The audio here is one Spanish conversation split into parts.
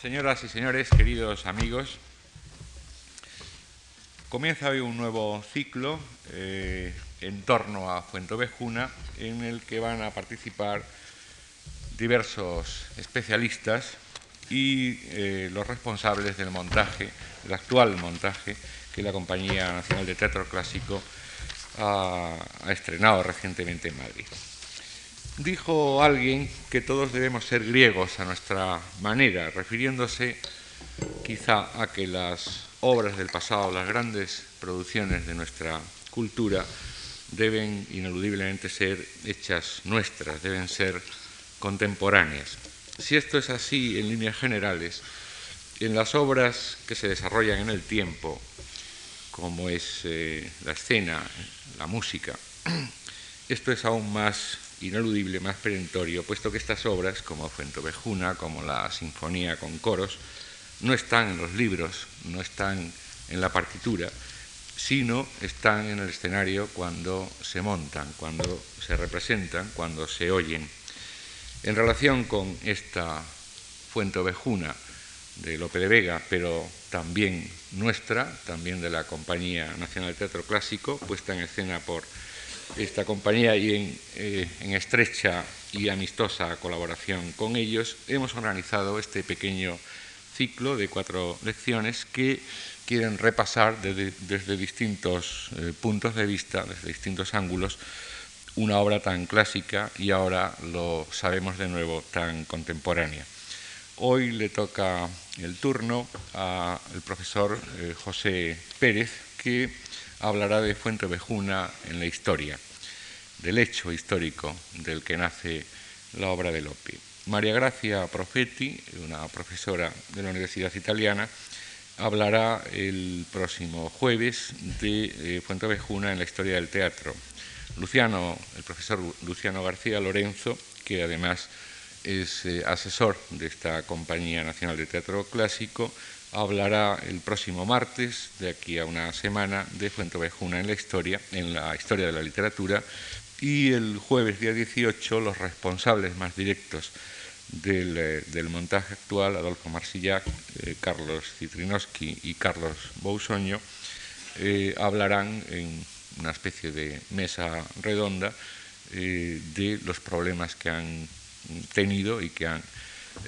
Señoras y señores, queridos amigos, comienza hoy un nuevo ciclo eh, en torno a Fuentovejuna en el que van a participar diversos especialistas y eh, los responsables del montaje, el actual montaje que la Compañía Nacional de Teatro Clásico ha estrenado recientemente en Madrid. Dijo alguien que todos debemos ser griegos a nuestra manera, refiriéndose quizá a que las obras del pasado, las grandes producciones de nuestra cultura, deben ineludiblemente ser hechas nuestras, deben ser contemporáneas. Si esto es así en líneas generales, en las obras que se desarrollan en el tiempo, como es eh, la escena, la música, esto es aún más ineludible, más perentorio, puesto que estas obras, como Fuentovejuna, como la Sinfonía con coros, no están en los libros, no están en la partitura, sino están en el escenario cuando se montan, cuando se representan, cuando se oyen. En relación con esta Fuentovejuna de Lope de Vega, pero también nuestra, también de la Compañía Nacional de Teatro Clásico, puesta en escena por esta compañía y eh, en, estrecha y amistosa colaboración con ellos, hemos organizado este pequeño ciclo de cuatro lecciones que quieren repasar desde, distintos eh, puntos de vista, desde distintos ángulos, una obra tan clásica y ahora lo sabemos de nuevo tan contemporánea. Hoy le toca el turno al profesor eh, José Pérez, que hablará de Fuente Vejuna en la historia, del hecho histórico del que nace la obra de Lope. María Gracia Profetti, una profesora de la Universidad Italiana, hablará el próximo jueves de eh, Fuente Vejuna en la historia del teatro. Luciano, el profesor Luciano García Lorenzo, que además es eh, asesor de esta Compañía Nacional de Teatro Clásico, hablará el próximo martes, de aquí a una semana, de Fuentovejuna en la historia, en la historia de la literatura, y el jueves día 18 los responsables más directos del, eh, montaje actual, Adolfo Marsillac, eh, Carlos Citrinowski y Carlos Bousoño, eh, hablarán en una especie de mesa redonda de los problemas que han tenido y que han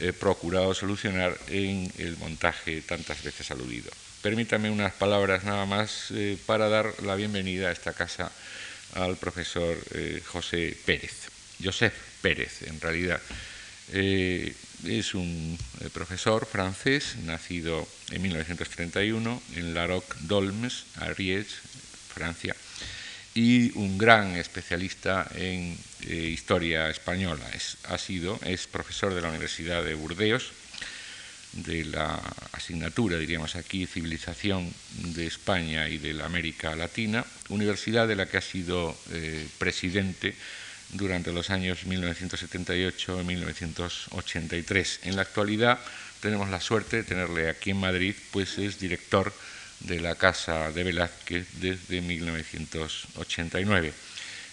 he procurado solucionar en el montaje tantas veces aludido. Permítame unas palabras nada más eh, para dar la bienvenida a esta casa al profesor eh, José Pérez, Joseph Pérez en realidad. Eh, es un profesor francés, nacido en 1931 en Laroc-Dolmes, Ariège, Francia, y un gran especialista en eh, historia española. Es, ha sido, es profesor de la Universidad de Burdeos, de la asignatura, diríamos aquí, Civilización de España y de la América Latina, universidad de la que ha sido eh, presidente durante los años 1978 y 1983. En la actualidad tenemos la suerte de tenerle aquí en Madrid, pues es director de la Casa de Velázquez desde 1989.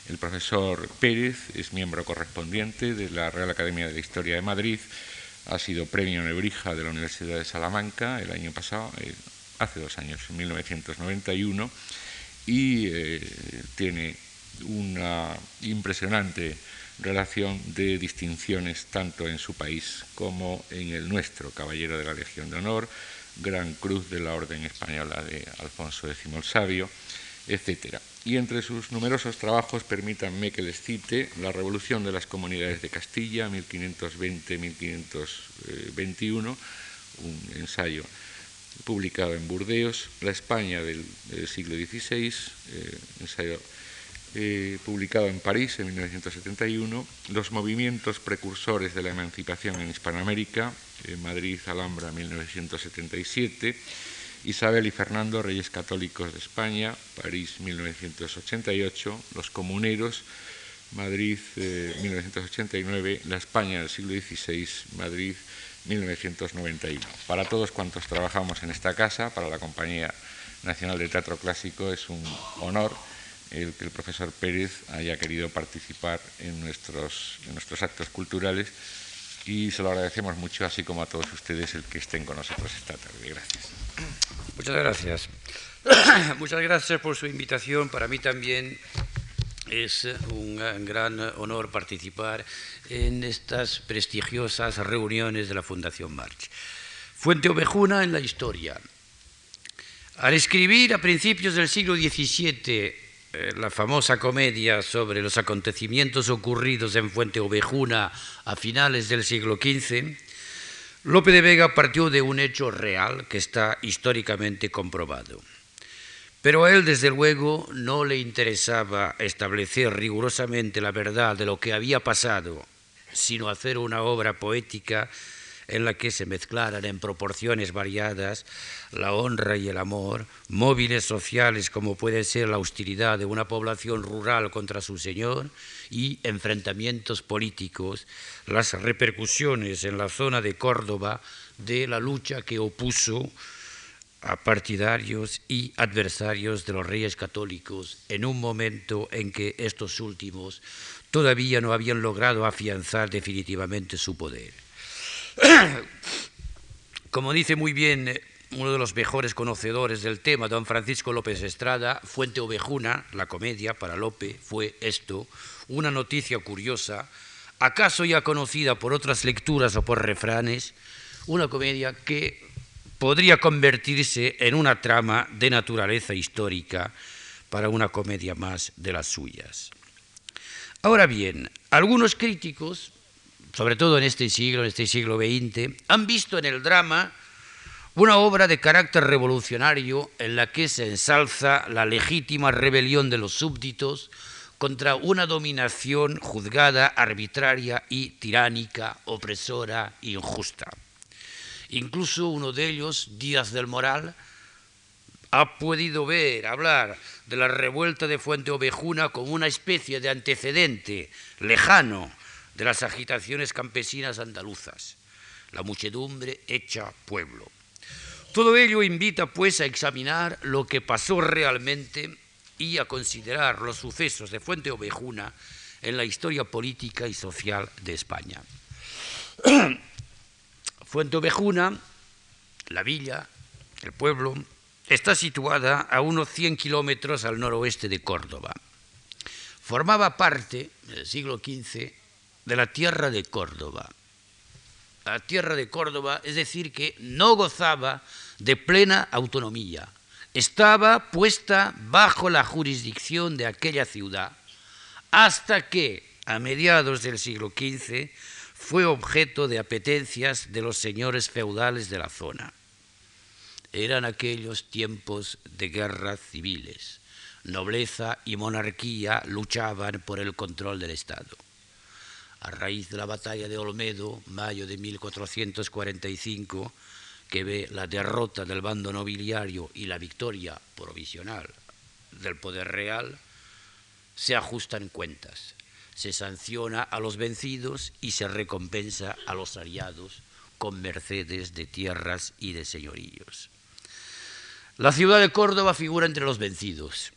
El profesor Pérez es miembro correspondiente de la Real Academia de la Historia de Madrid, ha sido premio Nebrija de la Universidad de Salamanca el año pasado, eh, hace dos años, en 1991, y eh, tiene una impresionante relación de distinciones tanto en su país como en el nuestro, Caballero de la Legión de Honor, Gran Cruz de la Orden Española de Alfonso X el Sabio, etc. Y entre sus numerosos trabajos, permítanme que les cite La Revolución de las Comunidades de Castilla, 1520-1521, un ensayo publicado en Burdeos, La España del, siglo XVI, eh, ensayo eh, publicado en París en 1971, Los movimientos precursores de la emancipación en Hispanoamérica, Madrid, Alhambra, 1977, Isabel y Fernando, Reyes Católicos de España, París, 1988, Los Comuneros, Madrid, 1989, eh, La España del siglo XVI, Madrid, 1991. Para todos cuantos trabajamos en esta casa, para la Compañía Nacional de Teatro Clásico, es un honor el que el profesor Pérez haya querido participar en nuestros, en nuestros actos culturales y se lo agradecemos mucho, así como a todos ustedes el que estén con nosotros esta tarde. Gracias. Muchas gracias. Muchas gracias por su invitación. Para mí también es un gran honor participar en estas prestigiosas reuniones de la Fundación March. Fuente Ovejuna en la historia. Al escribir a principios del siglo XVII eh, la famosa comedia sobre los acontecimientos ocurridos en Fuente Ovejuna a finales del siglo XV, Lope de Vega partió de un hecho real que está históricamente comprobado. Pero a él, desde luego, no le interesaba establecer rigurosamente la verdad de lo que había pasado, sino hacer una obra poética en la que se mezclaran en proporciones variadas la honra y el amor, móviles sociales como puede ser la hostilidad de una población rural contra su señor y enfrentamientos políticos, las repercusiones en la zona de Córdoba de la lucha que opuso a partidarios y adversarios de los reyes católicos en un momento en que estos últimos todavía no habían logrado afianzar definitivamente su poder. Como dice muy bien eh, uno de los mejores conocedores del tema, don Francisco López Estrada, Fuente Ovejuna, la comedia para Lope, fue esto, una noticia curiosa, acaso ya conocida por otras lecturas o por refranes, una comedia que podría convertirse en una trama de naturaleza histórica para una comedia más de las suyas. Ahora bien, algunos críticos sobre todo en este siglo, en este siglo XX, han visto en el drama una obra de carácter revolucionario en la que se ensalza la legítima rebelión de los súbditos contra una dominación juzgada, arbitraria y tiránica, opresora, injusta. Incluso uno de ellos, Díaz del Moral, ha podido ver, hablar de la revuelta de Fuente Ovejuna como una especie de antecedente lejano de las agitaciones campesinas andaluzas, la muchedumbre hecha pueblo. Todo ello invita pues a examinar lo que pasó realmente y a considerar los sucesos de Fuente Ovejuna en la historia política y social de España. Fuente Ovejuna, la villa, el pueblo, está situada a unos 100 kilómetros al noroeste de Córdoba. Formaba parte, en el siglo XV, de la tierra de Córdoba. La tierra de Córdoba, es decir, que no gozaba de plena autonomía, estaba puesta bajo la jurisdicción de aquella ciudad, hasta que, a mediados del siglo XV, fue objeto de apetencias de los señores feudales de la zona. Eran aquellos tiempos de guerras civiles. Nobleza y monarquía luchaban por el control del Estado a raíz de la batalla de Olmedo, mayo de 1445, que ve la derrota del bando nobiliario y la victoria provisional del poder real, se ajustan cuentas, se sanciona a los vencidos y se recompensa a los aliados con mercedes de tierras y de señoríos. La ciudad de Córdoba figura entre los vencidos,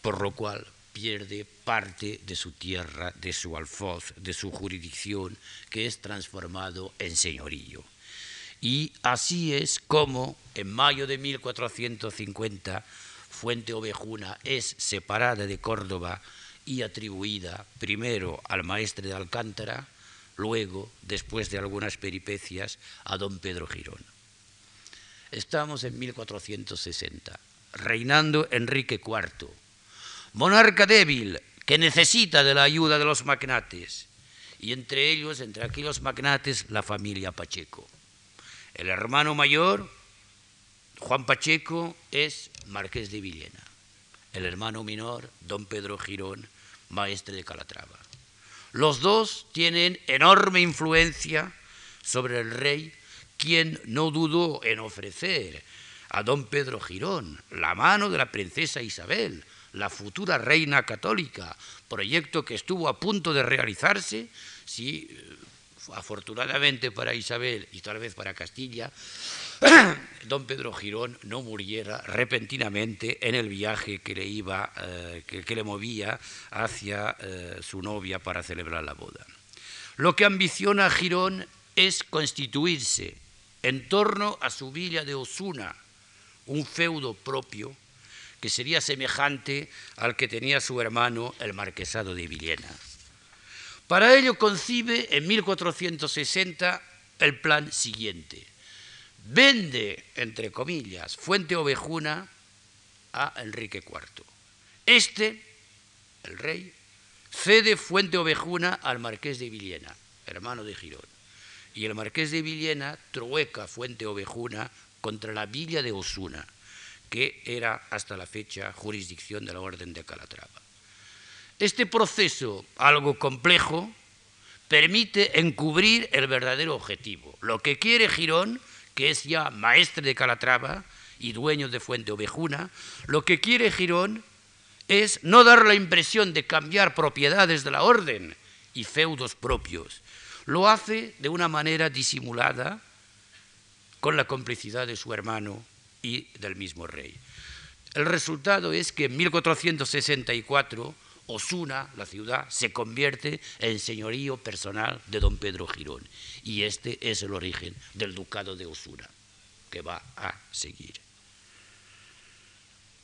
por lo cual pierde parte de su tierra, de su alfoz, de su jurisdicción, que es transformado en señorío. Y así es como en mayo de 1450 Fuente Ovejuna es separada de Córdoba y atribuida primero al maestre de Alcántara, luego, después de algunas peripecias, a don Pedro Girón. Estamos en 1460, reinando Enrique IV, monarca débil que necesita de la ayuda de los magnates, y entre ellos, entre aquellos magnates, la familia Pacheco. El hermano mayor, Juan Pacheco, es marqués de Villena. El hermano menor, don Pedro Girón, maestre de Calatrava. Los dos tienen enorme influencia sobre el rey, quien no dudó en ofrecer a don Pedro Girón la mano de la princesa Isabel, la futura reina católica, proyecto que estuvo a punto de realizarse si, eh, afortunadamente para Isabel y tal vez para Castilla, don Pedro Girón no muriera repentinamente en el viaje que le iba, eh, que, le movía hacia eh, su novia para celebrar la boda. Lo que ambiciona Girón es constituirse en torno a su villa de Osuna, un feudo propio que sería semejante al que tenía su hermano el marquesado de Villena. Para ello concibe en 1460 el plan siguiente. Vende, entre comillas, Fuente Ovejuna a Enrique IV. Este, el rey, cede Fuente Ovejuna al marqués de Villena, hermano de Girón. Y el marqués de Villena trueca Fuente Ovejuna contra la villa de Osuna que era hasta la fecha jurisdicción de la Orden de Calatrava. Este proceso, algo complejo, permite encubrir el verdadero objetivo. Lo que quiere Girón, que es ya maestre de Calatrava y dueño de Fuente Ovejuna, lo que quiere Girón es no dar la impresión de cambiar propiedades de la orden y feudos propios. Lo hace de una manera disimulada con la complicidad de su hermano y del mismo rey. El resultado es que en 1464 Osuna, la ciudad, se convierte en señorío personal de don Pedro Girón. Y este es el origen del ducado de Osuna, que va a seguir.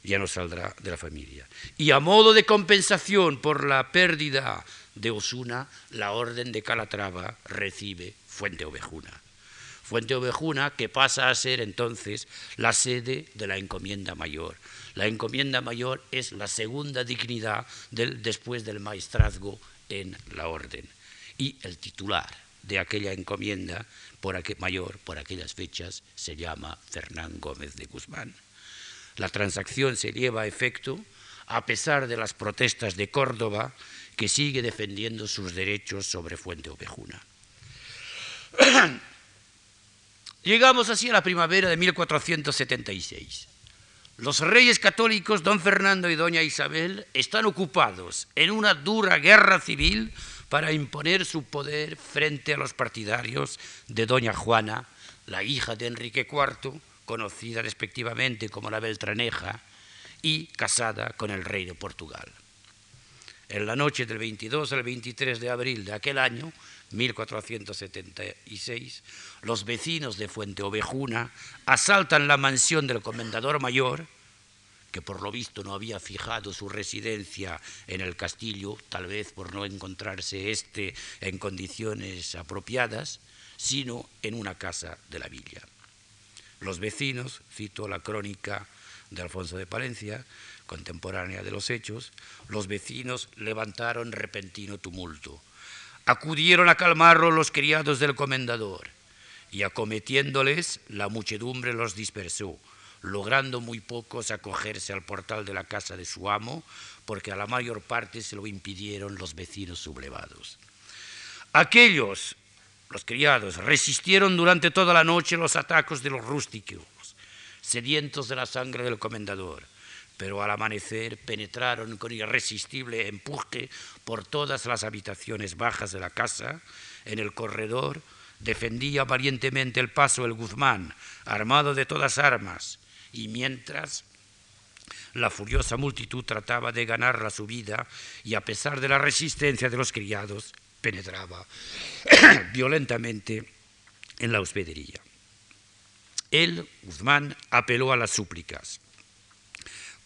Ya no saldrá de la familia. Y a modo de compensación por la pérdida de Osuna, la orden de Calatrava recibe Fuente Ovejuna. Fuente Ovejuna, que pasa a ser entonces la sede de la encomienda mayor. La encomienda mayor es la segunda dignidad después del maestrazgo en la orden. Y el titular de aquella encomienda por mayor por aquellas fechas se llama Fernán Gómez de Guzmán. La transacción se lleva a efecto a pesar de las protestas de Córdoba, que sigue defendiendo sus derechos sobre Fuente Ovejuna. Llegamos así a la primavera de 1476. Los reyes católicos, don Fernando y doña Isabel, están ocupados en una dura guerra civil para imponer su poder frente a los partidarios de doña Juana, la hija de Enrique IV, conocida respectivamente como la Beltraneja, y casada con el rey de Portugal. En la noche del 22 al 23 de abril de aquel año, 1476, los vecinos de Fuente Ovejuna asaltan la mansión del comendador mayor, que por lo visto no había fijado su residencia en el castillo, tal vez por no encontrarse éste en condiciones apropiadas, sino en una casa de la villa. Los vecinos, cito la crónica de Alfonso de Palencia, contemporánea de los hechos, los vecinos levantaron repentino tumulto Acudieron a calmarlo los criados del comendador, y acometiéndoles, la muchedumbre los dispersó, logrando muy pocos acogerse al portal de la casa de su amo, porque a la mayor parte se lo impidieron los vecinos sublevados. Aquellos, los criados, resistieron durante toda la noche los ataques de los rústicos, sedientos de la sangre del comendador pero al amanecer penetraron con irresistible empuje por todas las habitaciones bajas de la casa. En el corredor defendía valientemente el paso el Guzmán, armado de todas armas, y mientras la furiosa multitud trataba de ganar la subida y a pesar de la resistencia de los criados, penetraba violentamente en la hospedería. Él, Guzmán, apeló a las súplicas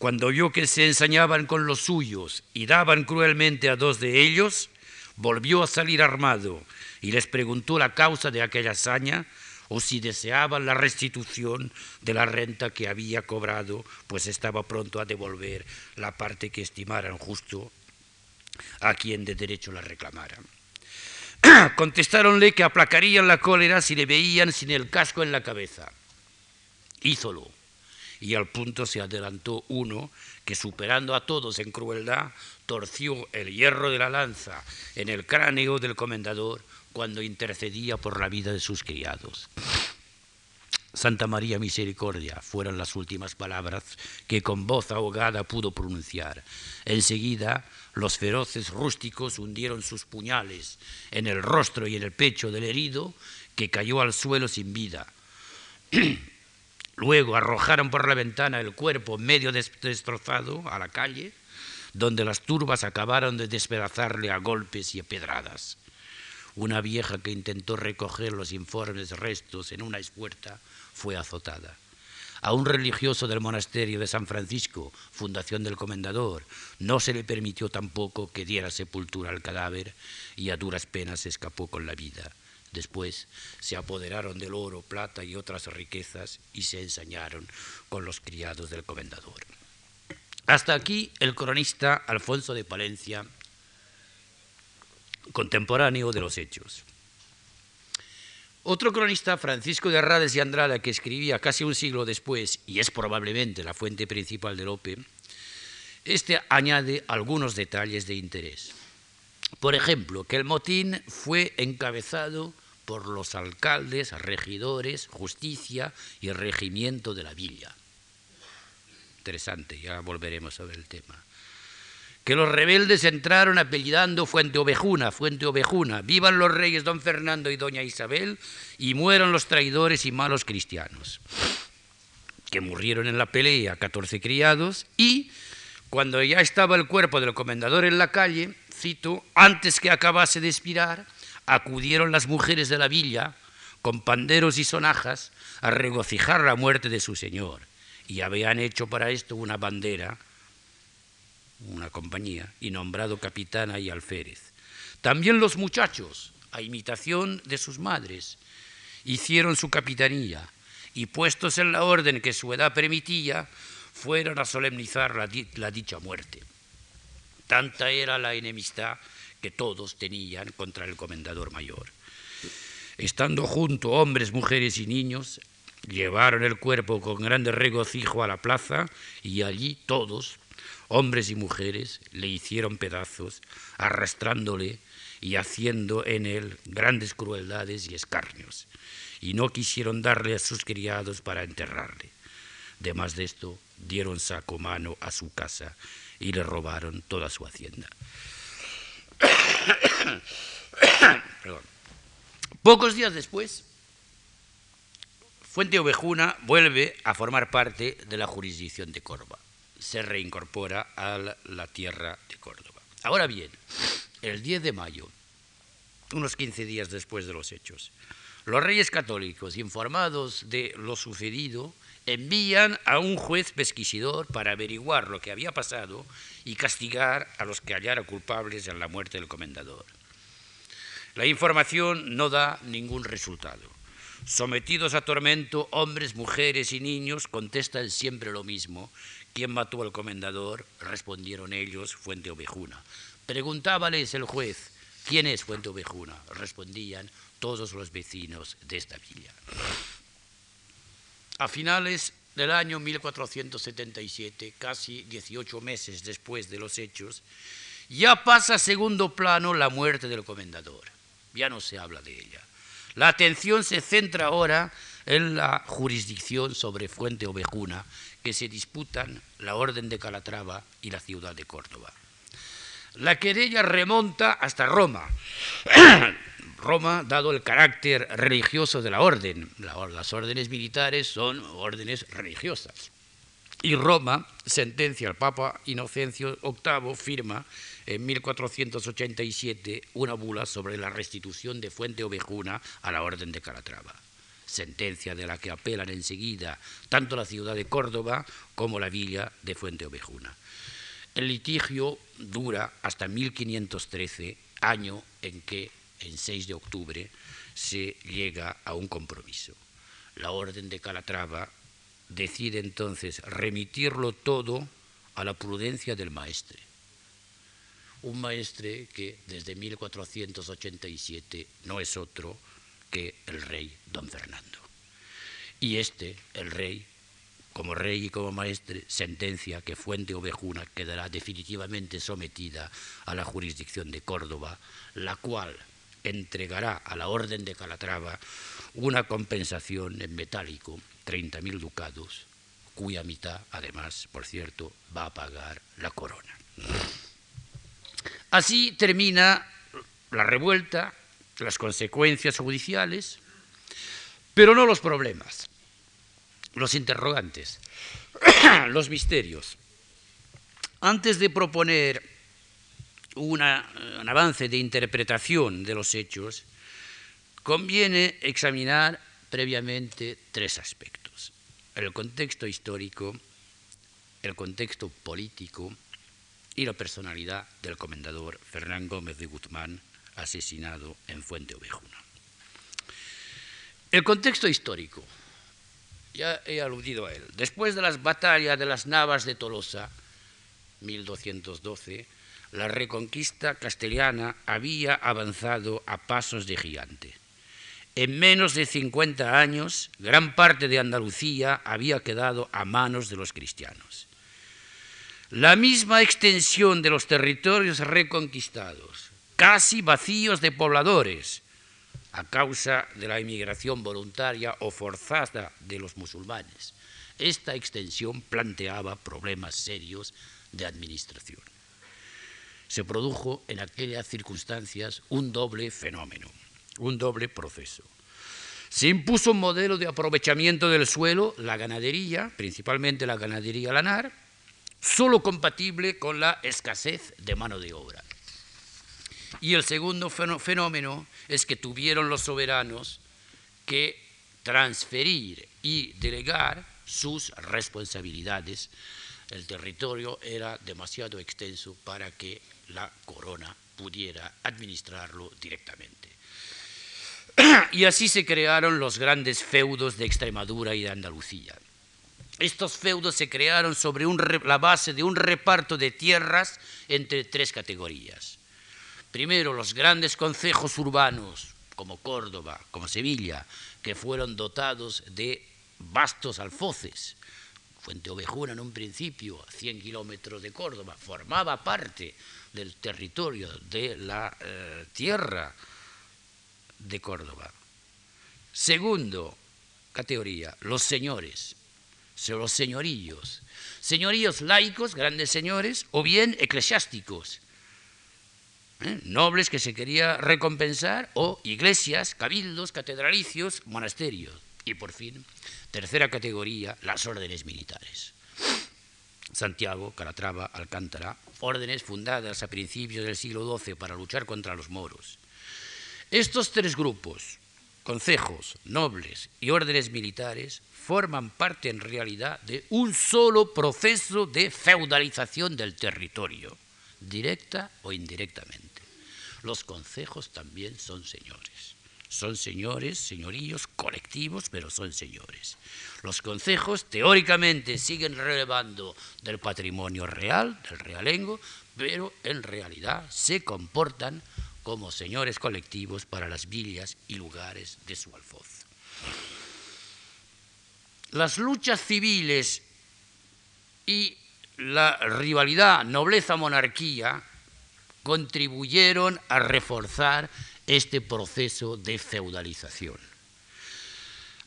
cuando vio que se ensañaban con los suyos y daban cruelmente a dos de ellos, volvió a salir armado y les preguntó la causa de aquella hazaña o si deseaban la restitución de la renta que había cobrado, pues estaba pronto a devolver la parte que estimaran justo a quien de derecho la reclamaran. Contestáronle que aplacarían la cólera si le veían sin el casco en la cabeza. Hízolo y al punto se adelantó uno que superando a todos en crueldad, torció el hierro de la lanza en el cráneo del comendador cuando intercedía por la vida de sus criados. Santa María Misericordia fueron las últimas palabras que con voz ahogada pudo pronunciar. Enseguida los feroces rústicos hundieron sus puñales en el rostro y en el pecho del herido, que cayó al suelo sin vida. Luego arrojaron por la ventana el cuerpo medio destrozado a la calle, donde las turbas acabaron de despedazarle a golpes y a pedradas. Una vieja que intentó recoger los informes restos en una espuerta fue azotada. A un religioso del monasterio de San Francisco, fundación del comendador, no se le permitió tampoco que diera sepultura al cadáver y a duras penas escapó con la vida. Después se apoderaron del oro, plata y otras riquezas y se ensañaron con los criados del comendador. Hasta aquí el cronista Alfonso de Palencia, contemporáneo de los hechos. Otro cronista, Francisco de Arrades y Andrada, que escribía casi un siglo después, y es probablemente la fuente principal de Lope, este añade algunos detalles de interés. Por ejemplo, que el motín fue encabezado por los alcaldes, regidores, justicia y regimiento de la villa. Interesante, ya volveremos sobre el tema. Que los rebeldes entraron apellidando Fuente Ovejuna, Fuente Ovejuna, vivan los reyes don Fernando y doña Isabel y mueran los traidores y malos cristianos, que murieron en la pelea 14 criados y cuando ya estaba el cuerpo del comendador en la calle, cito, antes que acabase de expirar, acudieron las mujeres de la villa con panderos y sonajas a regocijar la muerte de su señor y habían hecho para esto una bandera una compañía, y nombrado capitana y alférez. También los muchachos, a imitación de sus madres, hicieron su capitanía y puestos en la orden que su edad permitía, fueron a solemnizar la, dicha muerte. Tanta era la enemistad que todos tenían contra el comendador mayor. Estando junto hombres, mujeres y niños, llevaron el cuerpo con grande regocijo a la plaza y allí todos, hombres y mujeres le hicieron pedazos, arrastrándole y haciendo en él grandes crueldades y escarnios, y no quisieron darle a sus criados para enterrarle. Demás de esto, dieron saco mano a su casa y le robaron toda su hacienda. Pocos días después, Fuente Ovejuna vuelve a formar parte de la jurisdicción de Córdoba se reincorpora a la tierra de Córdoba. Ahora bien, el 10 de mayo, unos 15 días después de los hechos, los reyes católicos, informados de lo sucedido, envían a un juez pesquisidor para averiguar lo que había pasado y castigar a los que hallara culpables en la muerte del comendador. La información no da ningún resultado. Sometidos a tormento, hombres, mujeres y niños contestan siempre lo mismo, ¿Quién mató al comendador? Respondieron ellos, Fuente Ovejuna. Preguntábales el juez, ¿quién es Fuente Ovejuna? Respondían todos los vecinos de esta villa. A finales del año 1477, casi 18 meses después de los hechos, ya pasa a segundo plano la muerte del comendador. Ya no se habla de ella. La atención se centra ahora en la jurisdicción sobre Fuente Ovejuna, que se disputan la Orden de Calatrava y la ciudad de Córdoba. La querella remonta hasta Roma. Roma, dado el carácter religioso de la orden, las órdenes militares son órdenes religiosas. Y Roma sentencia al Papa Inocencio VIII, firma en 1487 una bula sobre la restitución de Fuente Ovejuna a la Orden de Calatrava sentencia de la que apelan enseguida tanto la ciudad de Córdoba como la villa de Fuente Ovejuna. El litigio dura hasta 1513, año en que, en 6 de octubre, se llega a un compromiso. La Orden de Calatrava decide entonces remitirlo todo a la prudencia del maestre. Un maestre que desde 1487 no es otro que el rey don Fernando. Y este, el rey, como rey y como maestre, sentencia que Fuente Ovejuna quedará definitivamente sometida a la jurisdicción de Córdoba, la cual entregará a la Orden de Calatrava una compensación en metálico, 30.000 ducados, cuya mitad, además, por cierto, va a pagar la corona. Así termina la revuelta las consecuencias judiciales, pero no los problemas, los interrogantes, los misterios. Antes de proponer un avance de interpretación de los hechos, conviene examinar previamente tres aspectos. El contexto histórico, el contexto político y la personalidad del comendador Fernán Gómez de Guzmán, asesinado en Fuente Ovejuna. El contexto histórico, ya he aludido a él. Después de las batallas de las Navas de Tolosa, 1212, la reconquista castellana había avanzado a pasos de gigante. En menos de 50 años, gran parte de Andalucía había quedado a manos de los cristianos. La misma extensión de los territorios reconquistados, casi vacíos de pobladores, a causa de la inmigración voluntaria o forzada de los musulmanes. Esta extensión planteaba problemas serios de administración. Se produjo en aquellas circunstancias un doble fenómeno, un doble proceso. Se impuso un modelo de aprovechamiento del suelo, la ganadería, principalmente la ganadería lanar, solo compatible con la escasez de mano de obra. Y el segundo fenómeno es que tuvieron los soberanos que transferir y delegar sus responsabilidades. El territorio era demasiado extenso para que la corona pudiera administrarlo directamente. Y así se crearon los grandes feudos de Extremadura y de Andalucía. Estos feudos se crearon sobre la base de un reparto de tierras entre tres categorías. Primero, los grandes concejos urbanos, como Córdoba, como Sevilla, que fueron dotados de vastos alfoces. Fuente Ovejuna en un principio, a 100 kilómetros de Córdoba, formaba parte del territorio de la eh, tierra de Córdoba. Segundo categoría, los señores los señorillos. Señoríos laicos, grandes señores, o bien eclesiásticos, ¿eh? nobles que se quería recompensar, o iglesias, cabildos, catedralicios, monasterios. Y por fin, tercera categoría, las órdenes militares. Santiago, Calatrava, Alcántara, órdenes fundadas a principios del siglo XII para luchar contra los moros. Estos tres grupos, concejos, nobles y órdenes militares, forman parte en realidad de un solo proceso de feudalización del territorio, directa o indirectamente. Los concejos también son señores. Son señores, señoríos colectivos, pero son señores. Los concejos teóricamente siguen relevando del patrimonio real, del realengo, pero en realidad se comportan como señores colectivos para las villas y lugares de su alfoz. Las luchas civiles y la rivalidad nobleza-monarquía contribuyeron a reforzar este proceso de feudalización.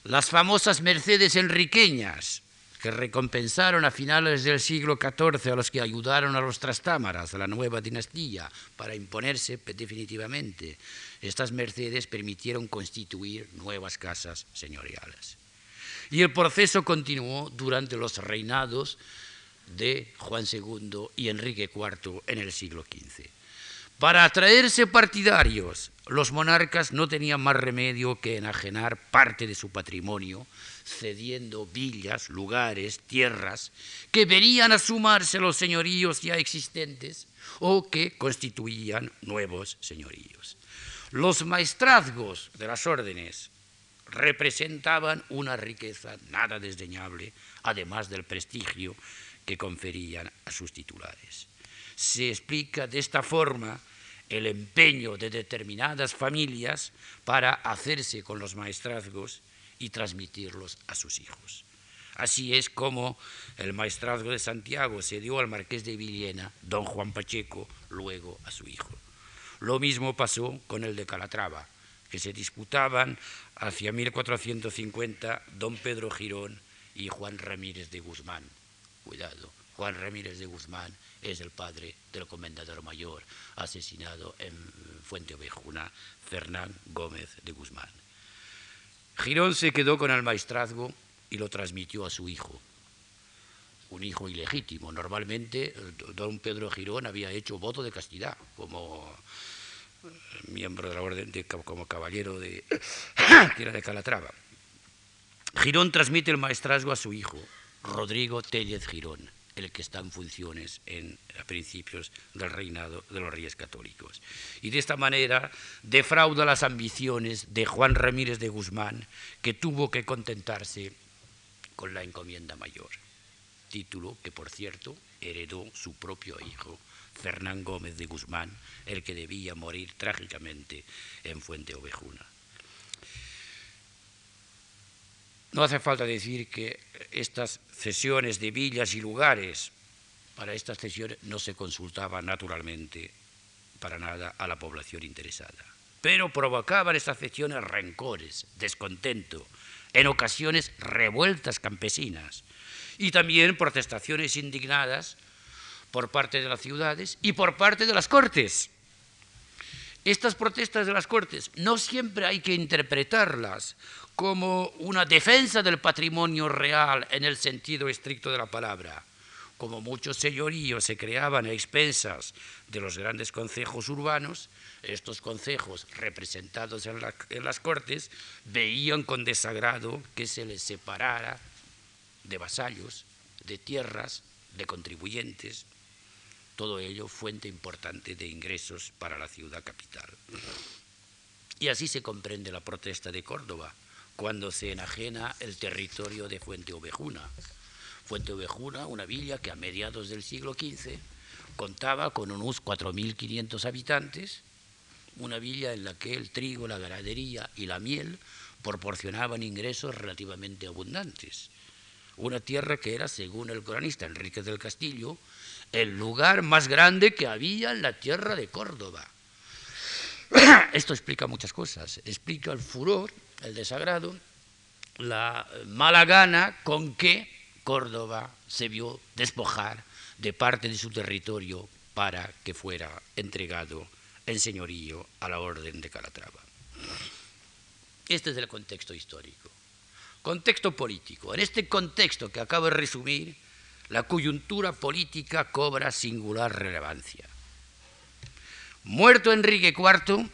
Las famosas mercedes enriqueñas, que recompensaron a finales del siglo XIV a los que ayudaron a los trastámaras, a la nueva dinastía, para imponerse definitivamente, estas mercedes permitieron constituir nuevas casas señoriales. Y el proceso continuó durante los reinados de Juan II y Enrique IV en el siglo XV. Para atraerse partidarios, los monarcas no tenían más remedio que enajenar parte de su patrimonio, cediendo villas, lugares, tierras, que venían a sumarse a los señoríos ya existentes o que constituían nuevos señoríos. Los maestrazgos de las órdenes representaban una riqueza nada desdeñable, además del prestigio que conferían a sus titulares. Se explica de esta forma el empeño de determinadas familias para hacerse con los maestrazgos y transmitirlos a sus hijos. Así es como el maestrazgo de Santiago se dio al marqués de Villena, don Juan Pacheco, luego a su hijo. Lo mismo pasó con el de Calatrava, que se disputaban hacia 1450 don Pedro Girón y Juan Ramírez de Guzmán. Cuidado, Juan Ramírez de Guzmán es el padre del comendador mayor asesinado en Fuente Ovejuna, Fernán Gómez de Guzmán. Girón se quedó con el maestrazgo y lo transmitió a su hijo. un hijo ilegítimo. Normalmente don Pedro Girón había hecho voto de castidad como eh, miembro de la orden, de, como caballero de, que era de Calatrava. Girón transmite el maestrazgo a su hijo, Rodrigo Tellez Girón, el que está en funciones en, a principios del reinado de los reyes católicos. Y de esta manera defrauda las ambiciones de Juan Ramírez de Guzmán, que tuvo que contentarse con la encomienda mayor, título que, por cierto, heredó su propio hijo, Fernán Gómez de Guzmán, el que debía morir trágicamente en Fuente Ovejuna. No hace falta decir que estas cesiones de villas y lugares, para estas cesiones no se consultaba naturalmente para nada a la población interesada. Pero provocaban estas cesiones rencores, descontento, en ocasiones revueltas campesinas y también protestaciones indignadas por parte de las ciudades y por parte de las cortes. Estas protestas de las cortes no siempre hay que interpretarlas como una defensa del patrimonio real en el sentido estricto de la palabra. Como muchos señoríos se creaban a expensas de los grandes concejos urbanos, estos concejos representados en, las cortes veían con desagrado que se les separara de vasallos, de tierras, de contribuyentes, todo ello fuente importante de ingresos para la ciudad capital. Y así se comprende la protesta de Córdoba, cuando se enajena el territorio de Fuente Ovejuna. Fuente Ovejuna, una villa que a mediados del siglo XV contaba con unos 4.500 habitantes, una villa en la que el trigo, la ganadería y la miel proporcionaban ingresos relativamente abundantes. Una tierra que era, según el cronista Enrique del Castillo, el lugar más grande que había en la tierra de Córdoba. Esto explica muchas cosas. Explica el furor el desagrado, la mala gana con que Córdoba se vio despojar de parte de su territorio para que fuera entregado en señorío a la orden de Calatrava. Este es el contexto histórico. Contexto político. En este contexto que acabo de resumir, la coyuntura política cobra singular relevancia. Muerto Enrique IV,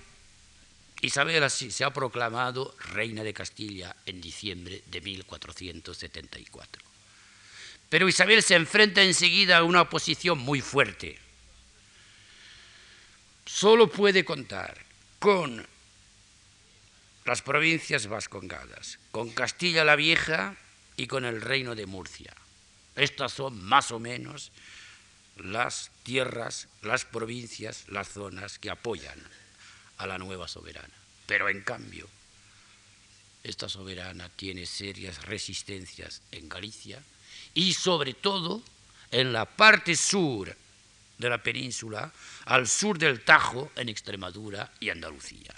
Isabel se ha proclamado reina de Castilla en diciembre de 1474. Pero Isabel se enfrenta enseguida a una oposición muy fuerte. Solo puede contar con las provincias vascongadas, con Castilla la Vieja y con el reino de Murcia. Estas son más o menos las tierras, las provincias, las zonas que apoyan a la nueva soberana. Pero en cambio, esta soberana tiene serias resistencias en Galicia y sobre todo en la parte sur de la península, al sur del Tajo, en Extremadura y Andalucía.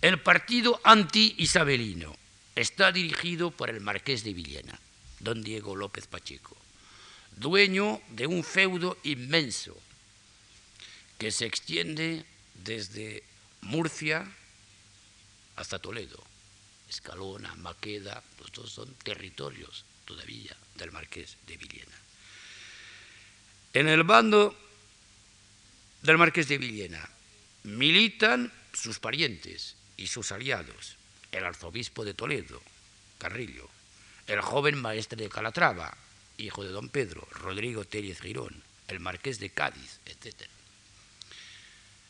El partido anti-isabelino está dirigido por el marqués de Villena, don Diego López Pacheco, dueño de un feudo inmenso que se extiende desde Murcia hasta Toledo. Escalona, Maqueda, todos son territorios todavía del marqués de Villena. En el bando del marqués de Villena militan sus parientes y sus aliados, el arzobispo de Toledo, Carrillo, el joven maestre de Calatrava, hijo de don Pedro, Rodrigo Térez Girón, el marqués de Cádiz, etc.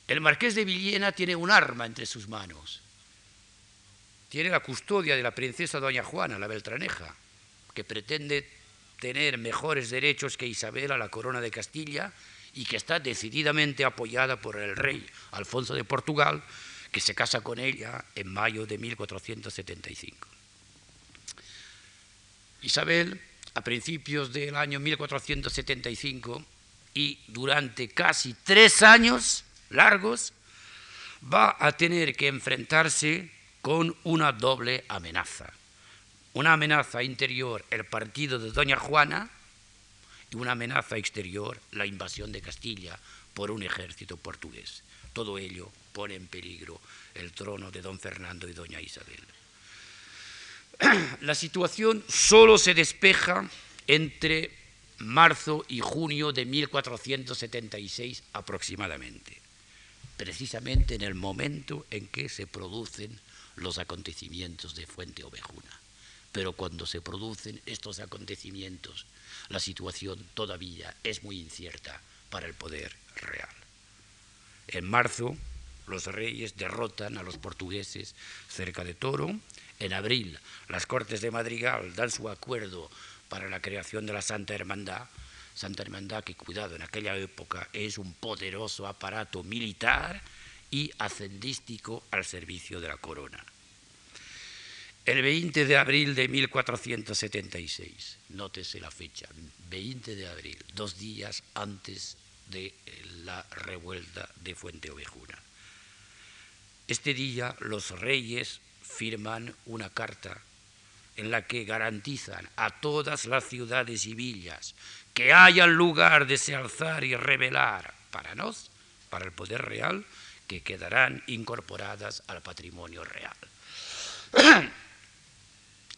El marqués de Villena tiene un arma entre sus manos. Tiene la custodia de la princesa doña Juana, la Beltraneja, que pretende tener mejores derechos que Isabel a la corona de Castilla y que está decididamente apoyada por el rey Alfonso de Portugal, que se casa con ella en mayo de 1475. Isabel, a principios del año 1475 y durante casi tres años, largos, va a tener que enfrentarse con una doble amenaza. Una amenaza interior, el partido de Doña Juana, y una amenaza exterior, la invasión de Castilla por un ejército portugués. Todo ello pone en peligro el trono de don Fernando y doña Isabel. La situación solo se despeja entre marzo y junio de 1476 aproximadamente, precisamente en el momento en que se producen los acontecimientos de Fuente Ovejuna. Pero cuando se producen estos acontecimientos, la situación todavía es muy incierta para el poder real. En marzo, los reyes derrotan a los portugueses cerca de Toro. En abril, las Cortes de Madrigal dan su acuerdo para la creación de la Santa Hermandad. Santa Hermandad que, cuidado, en aquella época es un poderoso aparato militar y ascendístico al servicio de la corona. El 20 de abril de 1476, nótese la fecha, 20 de abril, dos días antes de la revuelta de Fuente Ovejuna. Este día los reyes firman una carta en la que garantizan a todas las ciudades y villas que haya lugar de se alzar y revelar para nos, para el poder real, que quedarán incorporadas al patrimonio real.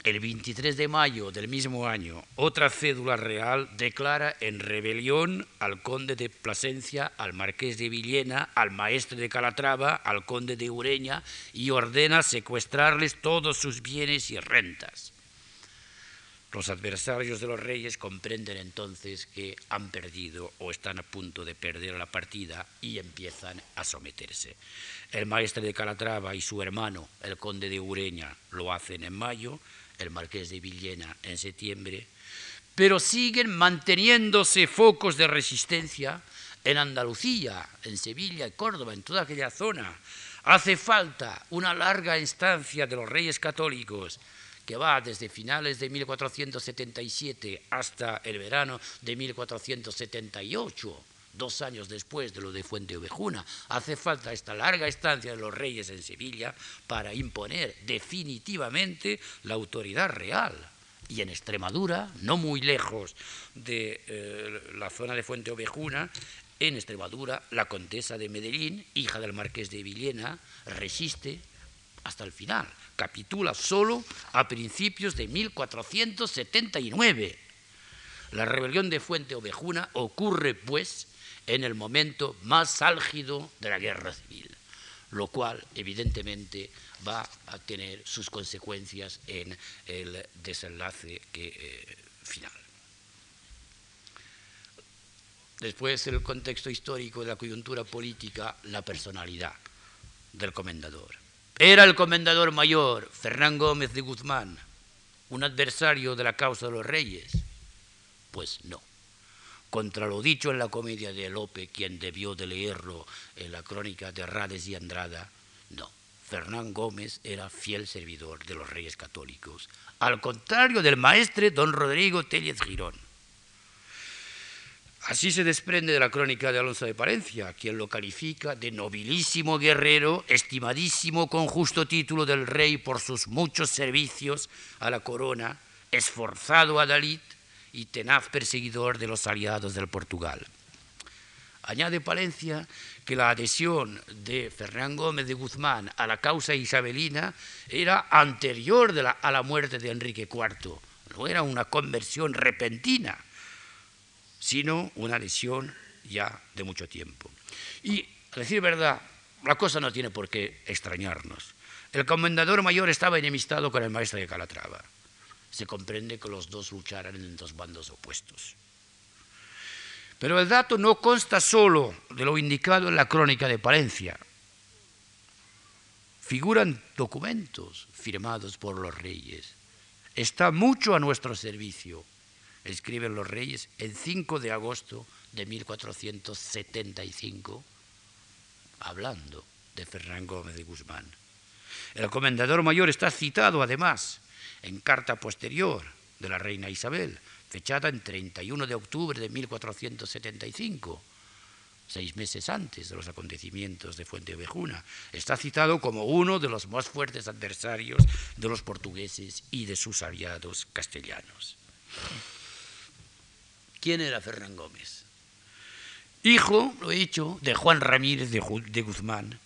El 23 de mayo del mismo año, otra cédula real declara en rebelión al conde de Plasencia, al marqués de Villena, al maestre de Calatrava, al conde de Ureña y ordena secuestrarles todos sus bienes y rentas. Los adversarios de los reyes comprenden entonces que han perdido o están a punto de perder la partida y empiezan a someterse. El maestre de Calatrava y su hermano, el conde de Ureña, lo hacen en mayo, el marqués de Villena en septiembre, pero siguen manteniéndose focos de resistencia en Andalucía, en Sevilla y Córdoba, en toda aquella zona. Hace falta una larga instancia de los reyes católicos que va desde finales de 1477 hasta el verano de 1478 dos años después de lo de Fuente Ovejuna. Hace falta esta larga estancia de los reyes en Sevilla para imponer definitivamente la autoridad real. Y en Extremadura, no muy lejos de eh, la zona de Fuente Ovejuna, en Extremadura, la condesa de Medellín, hija del marqués de Villena, resiste hasta el final. Capitula solo a principios de 1479. La rebelión de Fuente Ovejuna ocurre, pues, en el momento más álgido de la guerra civil, lo cual evidentemente va a tener sus consecuencias en el desenlace eh, final. Después, el contexto histórico de la coyuntura política, la personalidad del comendador. ¿Era el comendador mayor Fernán Gómez de Guzmán un adversario de la causa de los reyes? Pues no contra lo dicho en la comedia de Lope, quien debió de leerlo en la crónica de Rades y Andrada, no. Fernán Gómez era fiel servidor de los reyes católicos, al contrario del maestre don Rodrigo Tellez Girón. Así se desprende de la crónica de Alonso de Palencia, quien lo califica de nobilísimo guerrero, estimadísimo con justo título del rey por sus muchos servicios a la corona, esforzado adalid, y tenaz perseguidor de los aliados del Portugal. Añade Palencia que la adhesión de Fernán Gómez de Guzmán a la causa isabelina era anterior a la muerte de Enrique IV, no era una conversión repentina, sino una adhesión ya de mucho tiempo. Y, a decir verdad, la cosa no tiene por qué extrañarnos. El comendador mayor estaba enemistado con el maestro de Calatrava se comprende que los dos lucharan en dos bandos opuestos. Pero el dato no consta solo de lo indicado en la crónica de Palencia. Figuran documentos firmados por los reyes. Está mucho a nuestro servicio, escriben los reyes el 5 de agosto de 1475, hablando de Fernán Gómez de Guzmán. El comendador mayor está citado además en carta posterior de la reina Isabel, fechada en 31 de octubre de 1475, seis meses antes de los acontecimientos de Fuente Ovejuna. Está citado como uno de los más fuertes adversarios de los portugueses y de sus aliados castellanos. ¿Quién era Fernán Gómez? Hijo, lo he dicho, de Juan Ramírez de Guzmán,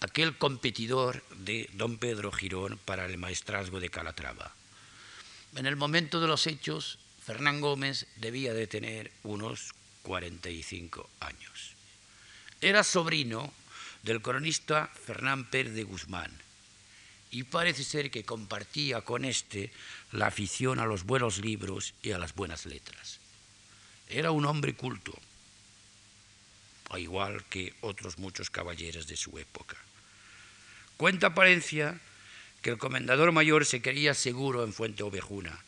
aquel competidor de don Pedro Girón para el maestrazgo de Calatrava. En el momento de los hechos, Fernán Gómez debía de tener unos 45 años. Era sobrino del cronista Fernán Pérez de Guzmán y parece ser que compartía con éste la afición a los buenos libros y a las buenas letras. Era un hombre culto, al igual que otros muchos caballeros de su época. Cuenta Palencia que el comendador mayor se creía seguro en Fuente Ovejuna,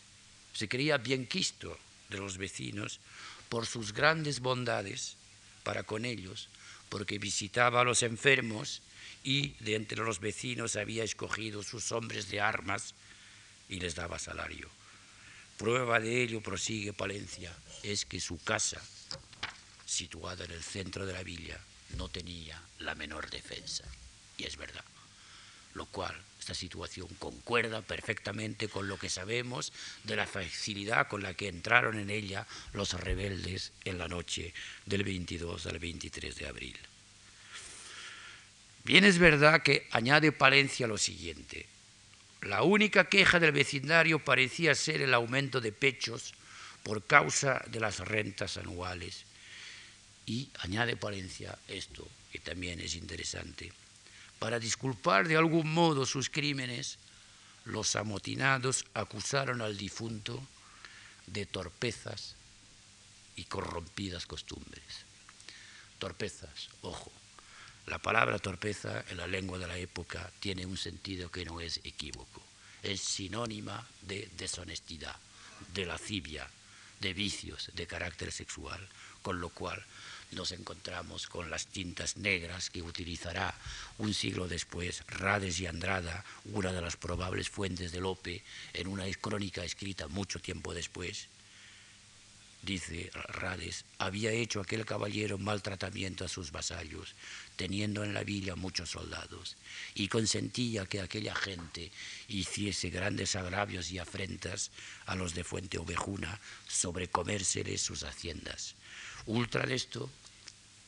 se creía bien quisto de los vecinos por sus grandes bondades para con ellos, porque visitaba a los enfermos y de entre los vecinos había escogido sus hombres de armas y les daba salario. Prueba de ello, prosigue Palencia, es que su casa, situada en el centro de la villa, no tenía la menor defensa. Y es verdad. Lo cual, esta situación concuerda perfectamente con lo que sabemos de la facilidad con la que entraron en ella los rebeldes en la noche del 22 al 23 de abril. Bien es verdad que añade Palencia lo siguiente. La única queja del vecindario parecía ser el aumento de pechos por causa de las rentas anuales. Y añade Palencia esto, que también es interesante. Para disculpar de algún modo sus crímenes, los amotinados acusaron al difunto de torpezas y corrompidas costumbres. Torpezas, ojo, la palabra torpeza en la lengua de la época tiene un sentido que no es equívoco. Es sinónima de deshonestidad, de lascivia, de vicios de carácter sexual, con lo cual nos encontramos con las tintas negras que utilizará un siglo después Rades y Andrada, una de las probables fuentes de Lope, en una crónica escrita mucho tiempo después, dice Rades, había hecho aquel caballero maltratamiento a sus vasallos, teniendo en la villa muchos soldados, y consentía que aquella gente hiciese grandes agravios y afrentas a los de Fuente Ovejuna sobre comérseles sus haciendas. Ultra de esto,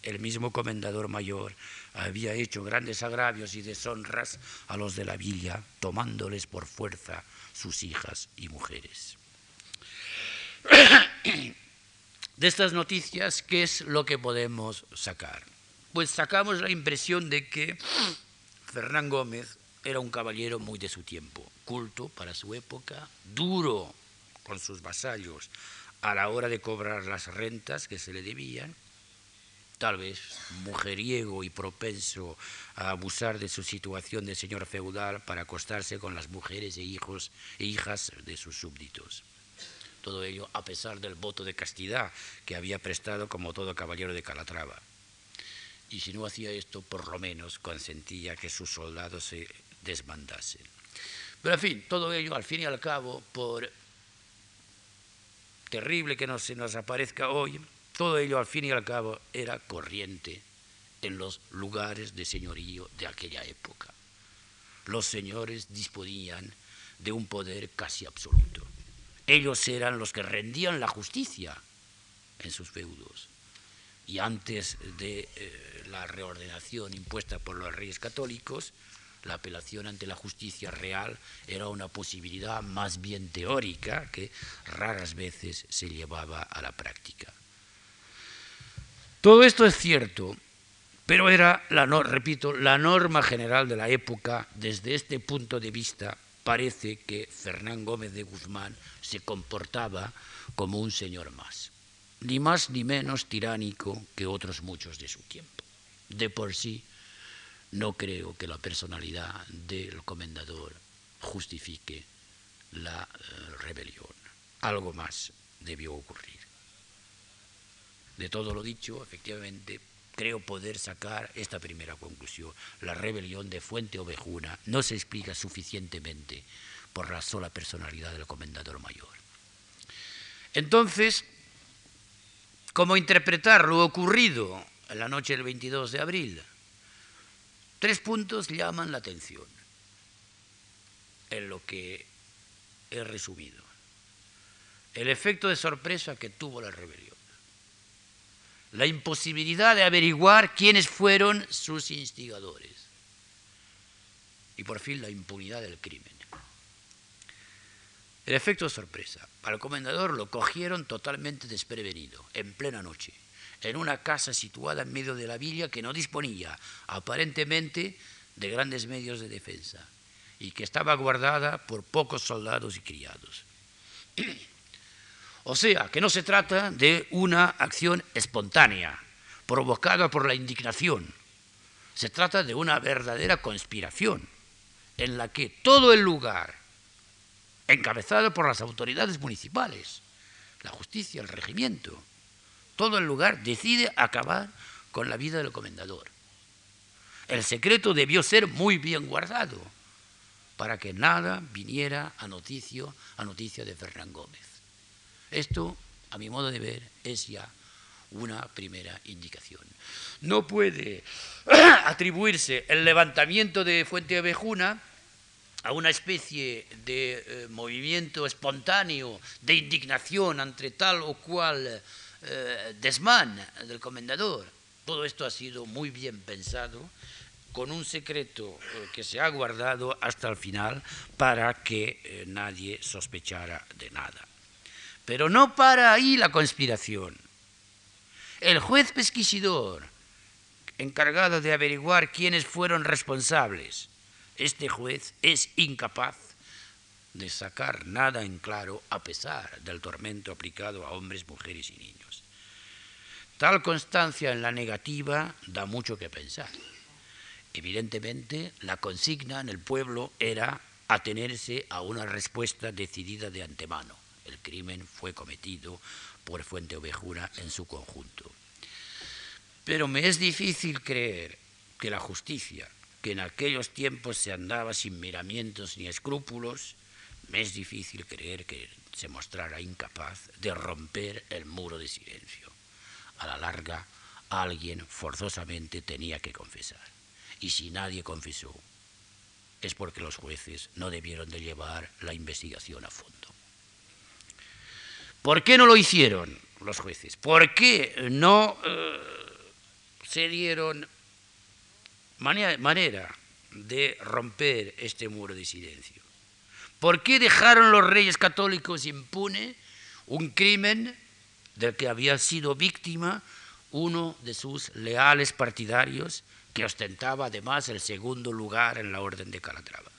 el mismo comendador mayor había hecho grandes agravios y deshonras a los de la villa, tomándoles por fuerza sus hijas y mujeres. De estas noticias, ¿qué es lo que podemos sacar? Pues sacamos la impresión de que Fernán Gómez era un caballero muy de su tiempo, culto para su época, duro con sus vasallos a la hora de cobrar las rentas que se le debían, tal vez mujeriego y propenso a abusar de su situación de señor feudal para acostarse con las mujeres e hijos e hijas de sus súbditos. Todo ello a pesar del voto de castidad que había prestado como todo caballero de Calatrava. Y si no hacía esto, por lo menos consentía que sus soldados se desbandasen. Pero en fin, todo ello al fin y al cabo, por terrible que no se nos aparezca hoy, todo ello al fin y al cabo era corriente en los lugares de señorío de aquella época. Los señores disponían de un poder casi absoluto. Ellos eran los que rendían la justicia en sus feudos. Y antes de eh, la reordenación impuesta por los reyes católicos, la apelación ante la justicia real era una posibilidad más bien teórica que raras veces se llevaba a la práctica. Todo esto es cierto, pero era, la no, repito, la norma general de la época desde este punto de vista parece que Fernán Gómez de Guzmán se comportaba como un señor más, ni más ni menos tiránico que otros muchos de su tiempo. De por sí, no creo que la personalidad del comendador justifique la eh, rebelión. Algo más debió ocurrir. De todo lo dicho, efectivamente, creo poder sacar esta primera conclusión. La rebelión de Fuente Ovejuna no se explica suficientemente por la sola personalidad del comendador mayor. Entonces, ¿cómo interpretar lo ocurrido en la noche del 22 de abril? Tres puntos llaman la atención en lo que he resumido. El efecto de sorpresa que tuvo la rebelión la imposibilidad de averiguar quiénes fueron sus instigadores y por fin la impunidad del crimen. El efecto sorpresa. Al comendador lo cogieron totalmente desprevenido, en plena noche, en una casa situada en medio de la villa que no disponía, aparentemente, de grandes medios de defensa y que estaba guardada por pocos soldados y criados. O sea, que no se trata de una acción espontánea, provocada por la indignación. Se trata de una verdadera conspiración en la que todo el lugar, encabezado por las autoridades municipales, la justicia, el regimiento, todo el lugar decide acabar con la vida del comendador. El secreto debió ser muy bien guardado para que nada viniera a noticia, a noticia de Fernán Gómez. Esto, a mi modo de ver, es ya una primera indicación. No puede atribuirse el levantamiento de Fuente Abejuna a una especie de eh, movimiento espontáneo de indignación ante tal o cual eh, desmán del comendador. Todo esto ha sido muy bien pensado con un secreto eh, que se ha guardado hasta el final para que nadie sospechara de nada. Pero no para ahí la conspiración. El juez pesquisidor, encargado de averiguar quiénes fueron responsables, este juez es incapaz de sacar nada en claro a pesar del tormento aplicado a hombres, mujeres y niños. Tal constancia en la negativa da mucho que pensar. Evidentemente, la consigna en el pueblo era atenerse a una respuesta decidida de antemano el crimen fue cometido por Fuente Ovejuna en su conjunto. Pero me es difícil creer que la justicia, que en aquellos tiempos se andaba sin miramientos ni escrúpulos, me es difícil creer que se mostrara incapaz de romper el muro de silencio. A la larga, alguien forzosamente tenía que confesar. Y si nadie confesó, es porque los jueces no debieron de llevar la investigación a fondo. ¿Por qué no lo hicieron los jueces? ¿Por qué no eh, se dieron manera de romper este muro de silencio? ¿Por qué dejaron los reyes católicos impune un crimen del que había sido víctima uno de sus leales partidarios que ostentaba además el segundo lugar en la Orden de Calatrava?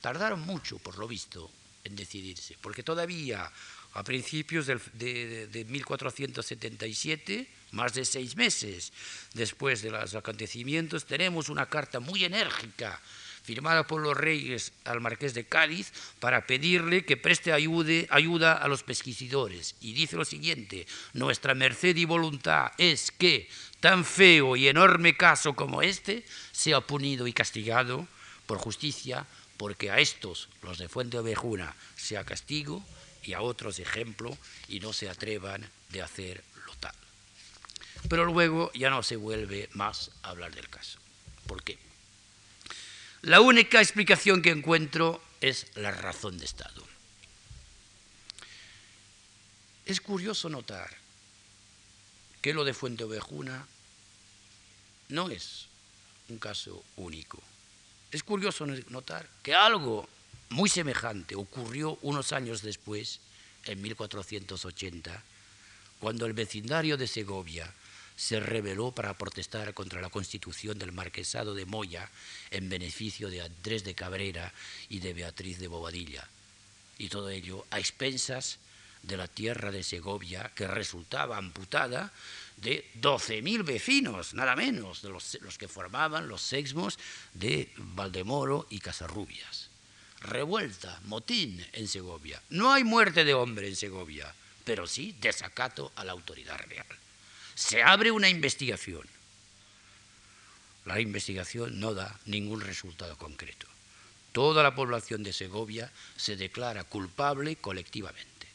Tardaron mucho, por lo visto, en decidirse, porque todavía a principios de, 1477, más de seis meses después de los acontecimientos, tenemos una carta muy enérgica firmada por los reyes al marqués de Cádiz para pedirle que preste ayuda a los pesquisidores. Y dice lo siguiente, nuestra merced y voluntad es que tan feo y enorme caso como este sea punido y castigado por justicia, porque a estos, los de Fuente Ovejuna, sea castigo y a otros ejemplo y no se atrevan de hacer lo tal. Pero luego ya no se vuelve más a hablar del caso. ¿Por qué? La única explicación que encuentro es la razón de Estado. Es curioso notar que lo de Fuente Ovejuna no es un caso único. Es curioso notar que algo muy semejante ocurrió unos años después, en 1480, cuando el vecindario de Segovia se rebeló para protestar contra la constitución del marquesado de Moya en beneficio de Andrés de Cabrera y de Beatriz de Bobadilla. Y todo ello a expensas de la tierra de Segovia, que resultaba amputada de 12.000 vecinos, nada menos, de los, los que formaban los sexmos de Valdemoro y Casarrubias revuelta, motín en Segovia. No hay muerte de hombre en Segovia, pero sí desacato a la autoridad real. Se abre una investigación. La investigación no da ningún resultado concreto. Toda la población de Segovia se declara culpable colectivamente,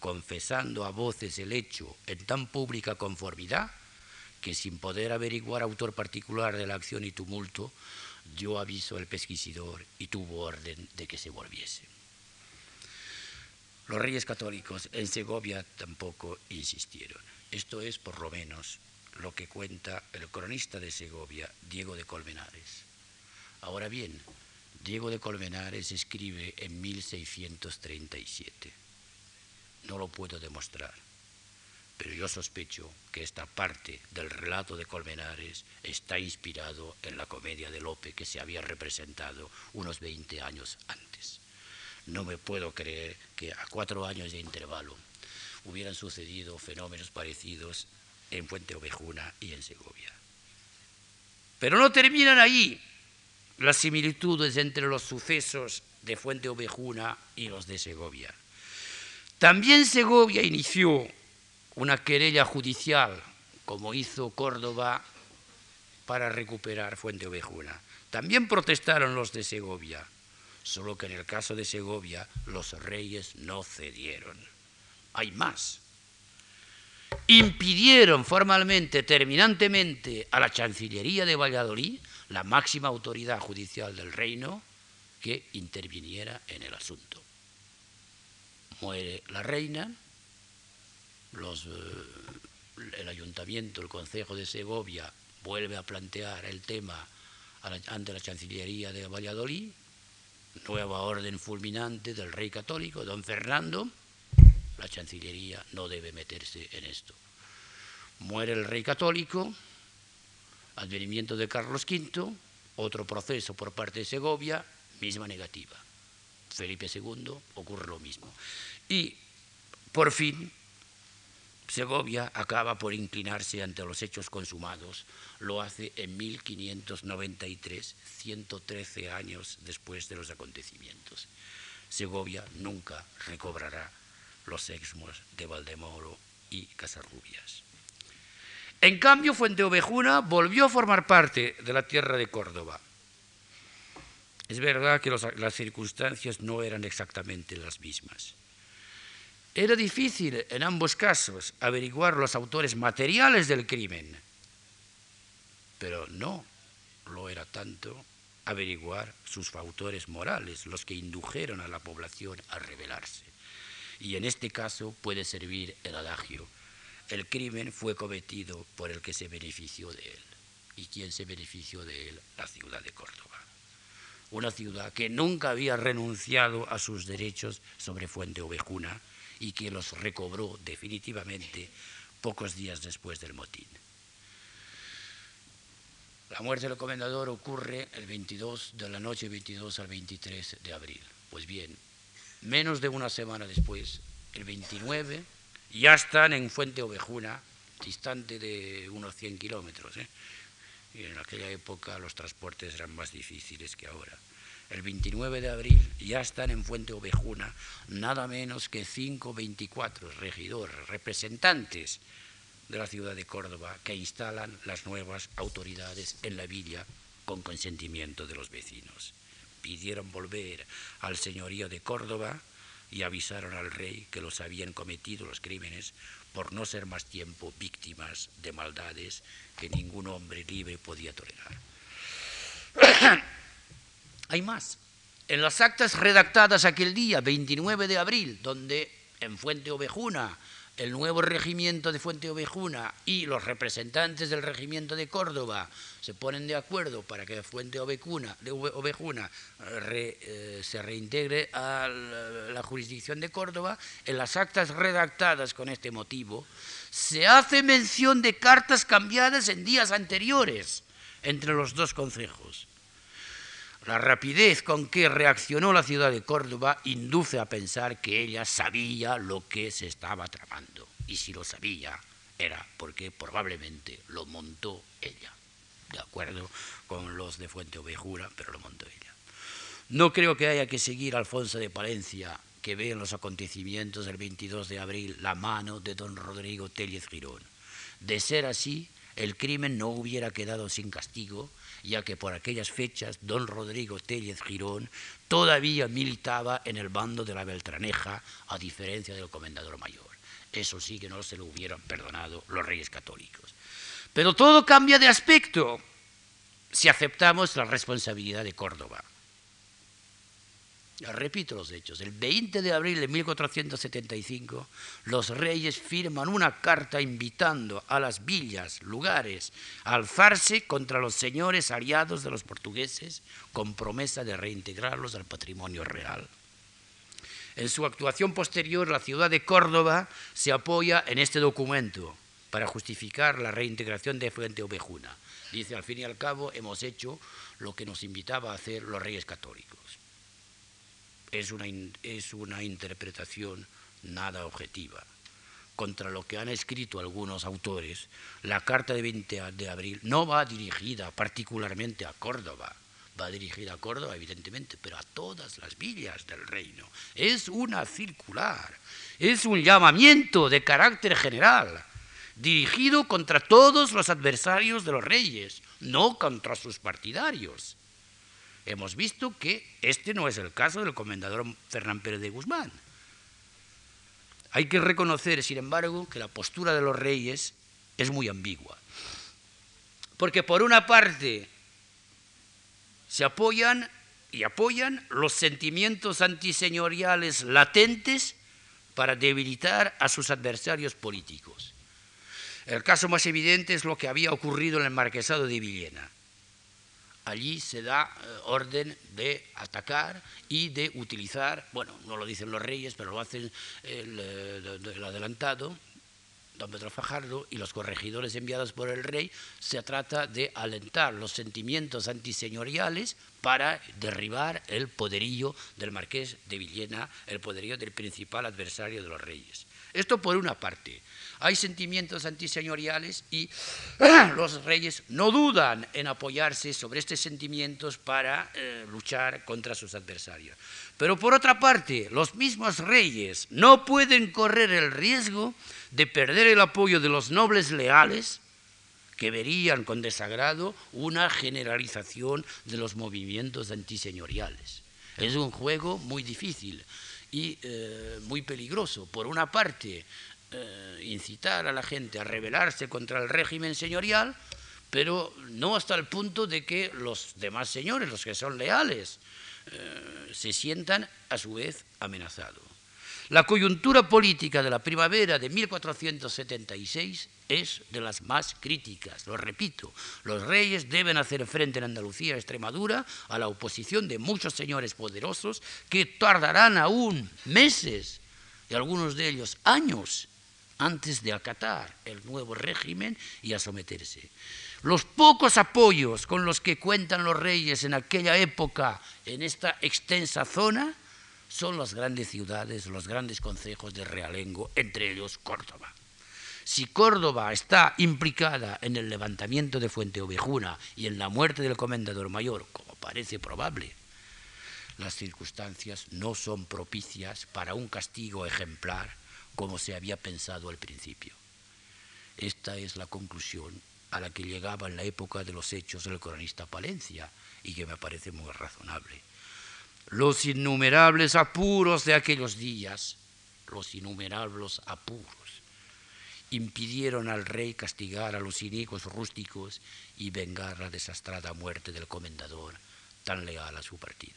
confesando a voces el hecho en tan pública conformidad que sin poder averiguar autor particular de la acción y tumulto, dio aviso al pesquisidor y tuvo orden de que se volviese. Los reyes católicos en Segovia tampoco insistieron. Esto es por lo menos lo que cuenta el cronista de Segovia, Diego de Colmenares. Ahora bien, Diego de Colmenares escribe en 1637. No lo puedo demostrar, pero yo sospecho que esta parte del relato de Colmenares está inspirado en la comedia de Lope que se había representado unos 20 años antes. No me puedo creer que a cuatro años de intervalo hubieran sucedido fenómenos parecidos en Fuente Ovejuna y en Segovia. Pero no terminan ahí las similitudes entre los sucesos de Fuente Ovejuna y los de Segovia. También Segovia inició una querella judicial, como hizo Córdoba, para recuperar Fuente Ovejuna. También protestaron los de Segovia, solo que en el caso de Segovia los reyes no cedieron. Hay más. Impidieron formalmente, terminantemente, a la Chancillería de Valladolid, la máxima autoridad judicial del reino, que interviniera en el asunto. Muere la reina, eh, el ayuntamiento, el Consejo de Segovia vuelve a plantear el tema ante la Chancillería de Valladolid, nueva orden fulminante del rey católico, don Fernando, la Chancillería no debe meterse en esto. Muere el rey católico, advenimiento de Carlos V, otro proceso por parte de Segovia, misma negativa. Felipe II ocurre lo mismo. Y por fin Segovia acaba por inclinarse ante los hechos consumados. Lo hace en 1593, 113 años después de los acontecimientos. Segovia nunca recobrará los exmos de Valdemoro y Casarrubias. En cambio, Fuente Ovejuna volvió a formar parte de la tierra de Córdoba. Es verdad que las circunstancias no eran exactamente las mismas. Era difícil en ambos casos averiguar los autores materiales del crimen, pero no lo era tanto averiguar sus autores morales, los que indujeron a la población a rebelarse. Y en este caso puede servir el adagio, el crimen fue cometido por el que se benefició de él. ¿Y quién se benefició de él? La ciudad de Córdoba. Una ciudad que nunca había renunciado a sus derechos sobre Fuente Ovejuna, y que los recobró definitivamente pocos días después del motín. La muerte del comendador ocurre el 22 de la noche 22 al 23 de abril. Pues bien, menos de una semana después, el 29, ya están en Fuente Ovejuna, distante de unos 100 kilómetros. ¿eh? Y en aquella época los transportes eran más difíciles que ahora el 29 de abril, ya están en Fuente Ovejuna nada menos que 524 regidores, representantes de la ciudad de Córdoba, que instalan las nuevas autoridades en la villa con consentimiento de los vecinos. Pidieron volver al señorío de Córdoba y avisaron al rey que los habían cometido los crímenes por no ser más tiempo víctimas de maldades que ningún hombre libre podía tolerar. Hay más. En las actas redactadas aquel día, 29 de abril, donde en Fuente Ovejuna, el nuevo regimiento de Fuente Ovejuna y los representantes del regimiento de Córdoba se ponen de acuerdo para que Fuente Ovejuna, eh, se reintegre a la jurisdicción de Córdoba, en las actas redactadas con este motivo, se hace mención de cartas cambiadas en días anteriores entre los dos concejos. La rapidez con que reaccionó la ciudad de Córdoba induce a pensar que ella sabía lo que se estaba tramando. Y si lo sabía, era porque probablemente lo montó ella. De acuerdo con los de Fuente Ovejura, pero lo montó ella. No creo que haya que seguir Alfonso de Palencia, que ve en los acontecimientos del 22 de abril la mano de don Rodrigo Tellez Girón. De ser así, el crimen no hubiera quedado sin castigo ya que por aquellas fechas don Rodrigo Tellez Girón todavía militaba en el bando de la Beltraneja, a diferencia del comendador mayor. Eso sí que no se lo hubieran perdonado los reyes católicos. Pero todo cambia de aspecto si aceptamos la responsabilidad de Córdoba. Repito los hechos. El 20 de abril de 1475, los reyes firman una carta invitando a las villas, lugares, a alzarse contra los señores aliados de los portugueses con promesa de reintegrarlos al patrimonio real. En su actuación posterior, la ciudad de Córdoba se apoya en este documento para justificar la reintegración de Fuente Ovejuna. Dice, al fin y al cabo, hemos hecho lo que nos invitaba a hacer los reyes católicos es una, es una interpretación nada objetiva. Contra lo que han escrito algunos autores, la carta de 20 de abril no va dirigida particularmente a Córdoba, va dirigida a Córdoba, evidentemente, pero a todas las villas del reino. Es una circular, es un llamamiento de carácter general, dirigido contra todos los adversarios de los reyes, no contra sus partidarios. Hemos visto que este no es el caso del comendador Fernán Pérez de Guzmán. Hay que reconocer, sin embargo, que la postura de los reyes es muy ambigua. Porque por una parte se apoyan y apoyan los sentimientos antiseñoriales latentes para debilitar a sus adversarios políticos. El caso más evidente es lo que había ocurrido en el marquesado de Villena allí se da eh, orden de atacar y de utilizar, bueno, no lo dicen los reyes, pero lo hacen el, eh, adelantado, don Pedro Fajardo, y los corregidores enviados por el rey, se trata de alentar los sentimientos antiseñoriales para derribar el poderío del marqués de Villena, el poderío del principal adversario de los reyes. Esto por una parte hay sentimientos antiseñoriales y los reyes no dudan en apoyarse sobre estos sentimientos para eh, luchar contra sus adversarios. Pero por otra parte, los mismos reyes no pueden correr el riesgo de perder el apoyo de los nobles leales que verían con desagrado una generalización de los movimientos antiseñoriales. Es un juego muy difícil y eh, muy peligroso. Por una parte, eh, incitar a la gente a rebelarse contra el régimen señorial, pero no hasta el punto de que los demás señores, los que son leales, eh, se sientan a su vez amenazados. La coyuntura política de la primavera de 1476 es de las más críticas, lo repito. Los reyes deben hacer frente en Andalucía Extremadura a la oposición de muchos señores poderosos que tardarán aún meses y algunos de ellos años antes de acatar el nuevo régimen y a someterse. Los pocos apoyos con los que cuentan los reyes en aquella época en esta extensa zona son las grandes ciudades, los grandes concejos de realengo, entre ellos Córdoba. Si Córdoba está implicada en el levantamiento de Fuente Ovejuna y en la muerte del comendador mayor, como parece probable, las circunstancias no son propicias para un castigo ejemplar como se había pensado al principio. Esta es la conclusión a la que llegaba en la época de los hechos del cronista Palencia y que me parece muy razonable. Los innumerables apuros de aquellos días, los innumerables apuros, impidieron al rey castigar a los inicuos rústicos y vengar la desastrada muerte del comendador tan leal a su partido.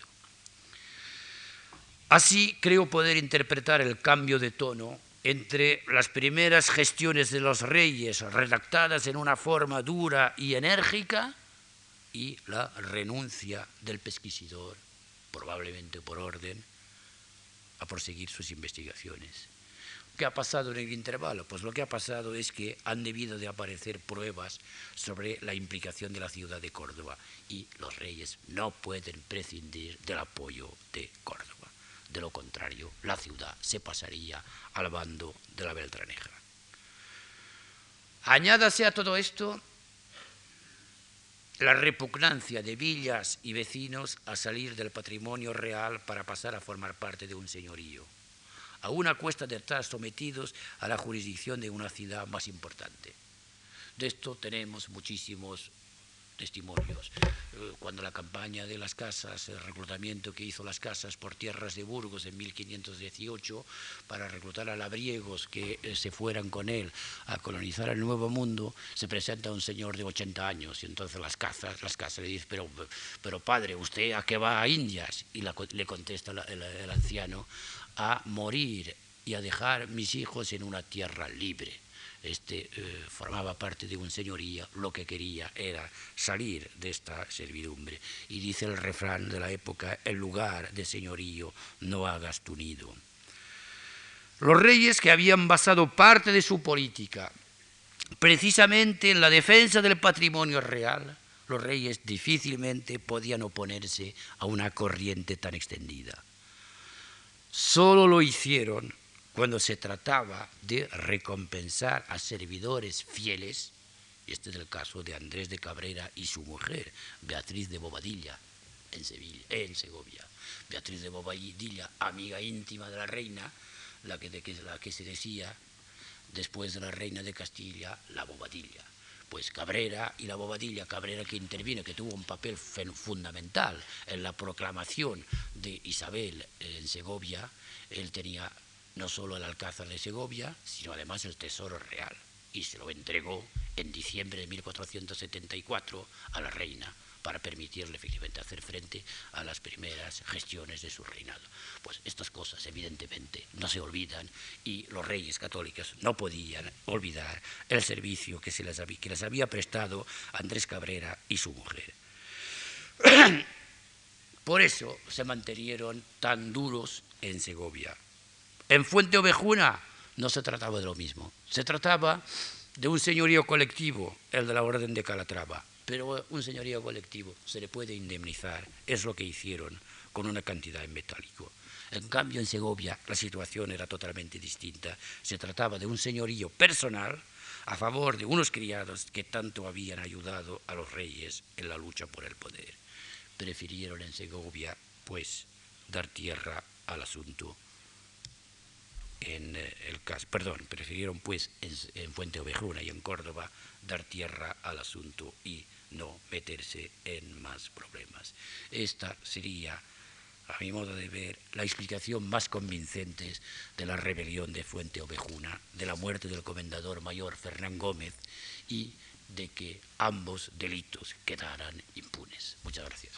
Así creo poder interpretar el cambio de tono entre las primeras gestiones de los reyes redactadas en una forma dura y enérgica y la renuncia del pesquisidor, probablemente por orden, a proseguir sus investigaciones. ¿Qué ha pasado en el intervalo? Pues lo que ha pasado es que han debido de aparecer pruebas sobre la implicación de la ciudad de Córdoba y los reyes no pueden prescindir del apoyo de Córdoba. De lo contrario, la ciudad se pasaría al bando de la Beltraneja. Añádase a todo esto la repugnancia de villas y vecinos a salir del patrimonio real para pasar a formar parte de un señorío, a una cuesta de estar sometidos a la jurisdicción de una ciudad más importante. De esto tenemos muchísimos testimonios. Eh, cuando la campaña de las casas, el reclutamiento que hizo las casas por tierras de Burgos en 1518 para reclutar a labriegos que eh, se fueran con él a colonizar el Nuevo Mundo, se presenta un señor de 80 años y entonces las casas, las casas le dicen, pero, pero padre, ¿usted a qué va a Indias? Y le contesta el anciano, a morir y a dejar mis hijos en una tierra libre este, eh, formaba parte de un señoría, lo que quería era salir de esta servidumbre. Y dice el refrán de la época, el lugar de señorío no hagas tu nido. Los reyes que habían basado parte de su política precisamente en la defensa del patrimonio real, los reyes difícilmente podían oponerse a una corriente tan extendida. Solo lo hicieron cuando se trataba de recompensar a servidores fieles, y este es el caso de Andrés de Cabrera y su mujer, Beatriz de Bobadilla, en, Sevilla, en Segovia. Beatriz de Bobadilla, amiga íntima de la reina, la que, de, la que se decía, después de la reina de Castilla, la Bobadilla. Pues Cabrera y la Bobadilla, Cabrera que intervino, que tuvo un papel fundamental en la proclamación de Isabel en Segovia, él tenía no solo el Alcázar de Segovia, sino además el Tesoro Real, y se lo entregó en diciembre de 1474 a la reina para permitirle efectivamente hacer frente a las primeras gestiones de su reinado. Pues estas cosas evidentemente no se olvidan y los reyes católicos no podían olvidar el servicio que, se les, había, que les había prestado Andrés Cabrera y su mujer. Por eso se mantenieron tan duros en Segovia. En Fuente Ovejuna no se trataba de lo mismo. Se trataba de un señorío colectivo, el de la Orden de Calatrava. Pero un señorío colectivo se le puede indemnizar, es lo que hicieron con una cantidad en metálico. En cambio, en Segovia la situación era totalmente distinta. Se trataba de un señorío personal a favor de unos criados que tanto habían ayudado a los reyes en la lucha por el poder. Prefirieron en Segovia, pues, dar tierra al asunto en eh, el caso, perdón, prefirieron pues en, Fuente Ovejuna y en Córdoba dar tierra al asunto y no meterse en más problemas. Esta sería, a mi modo de ver, la explicación más convincente de la rebelión de Fuente Ovejuna, de la muerte del comendador mayor Fernán Gómez y de que ambos delitos quedaran impunes. Muchas gracias.